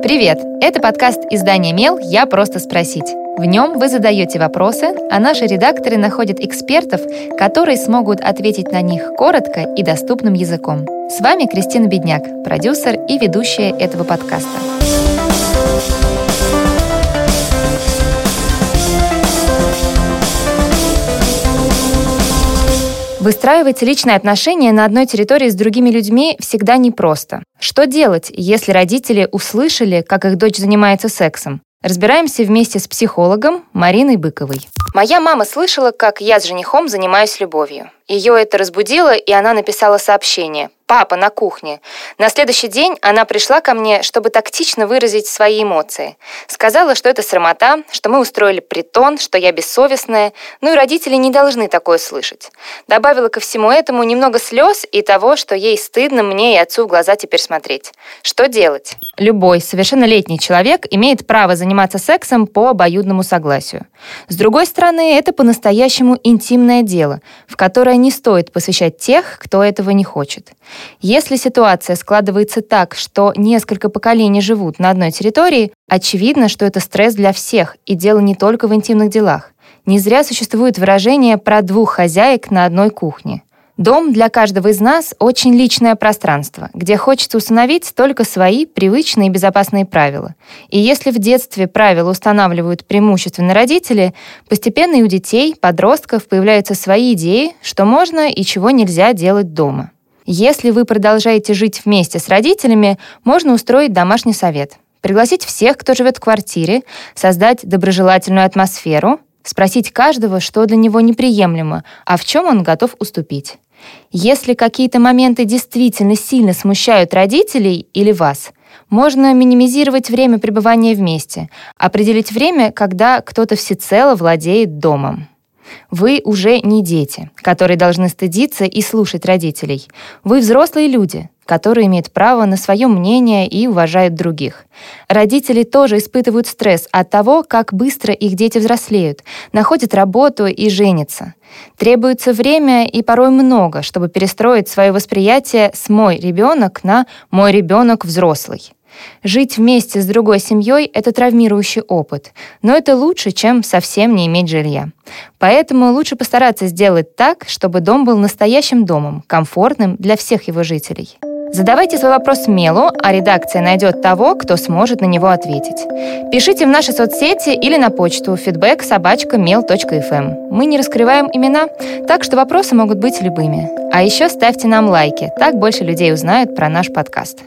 Привет! Это подкаст издания «Мел. Я просто спросить». В нем вы задаете вопросы, а наши редакторы находят экспертов, которые смогут ответить на них коротко и доступным языком. С вами Кристина Бедняк, продюсер и ведущая этого подкаста. Выстраивать личные отношения на одной территории с другими людьми всегда непросто. Что делать, если родители услышали, как их дочь занимается сексом? Разбираемся вместе с психологом Мариной Быковой. Моя мама слышала, как я с женихом занимаюсь любовью. Ее это разбудило, и она написала сообщение папа на кухне. На следующий день она пришла ко мне, чтобы тактично выразить свои эмоции. Сказала, что это срамота, что мы устроили притон, что я бессовестная, ну и родители не должны такое слышать. Добавила ко всему этому немного слез и того, что ей стыдно мне и отцу в глаза теперь смотреть. Что делать? Любой совершеннолетний человек имеет право заниматься сексом по обоюдному согласию. С другой стороны, это по-настоящему интимное дело, в которое не стоит посвящать тех, кто этого не хочет. Если ситуация складывается так, что несколько поколений живут на одной территории, очевидно, что это стресс для всех, и дело не только в интимных делах. Не зря существует выражение про двух хозяек на одной кухне. Дом для каждого из нас — очень личное пространство, где хочется установить только свои привычные и безопасные правила. И если в детстве правила устанавливают преимущественно родители, постепенно и у детей, подростков появляются свои идеи, что можно и чего нельзя делать дома. Если вы продолжаете жить вместе с родителями, можно устроить домашний совет. Пригласить всех, кто живет в квартире, создать доброжелательную атмосферу, спросить каждого, что для него неприемлемо, а в чем он готов уступить. Если какие-то моменты действительно сильно смущают родителей или вас, можно минимизировать время пребывания вместе, определить время, когда кто-то всецело владеет домом. Вы уже не дети, которые должны стыдиться и слушать родителей. Вы взрослые люди, которые имеют право на свое мнение и уважают других. Родители тоже испытывают стресс от того, как быстро их дети взрослеют, находят работу и женятся. Требуется время и порой много, чтобы перестроить свое восприятие с «мой ребенок» на «мой ребенок взрослый». Жить вместе с другой семьей — это травмирующий опыт, но это лучше, чем совсем не иметь жилья. Поэтому лучше постараться сделать так, чтобы дом был настоящим домом, комфортным для всех его жителей. Задавайте свой вопрос Мелу, а редакция найдет того, кто сможет на него ответить. Пишите в наши соцсети или на почту feedback mail.fm. Мы не раскрываем имена, так что вопросы могут быть любыми. А еще ставьте нам лайки, так больше людей узнают про наш подкаст.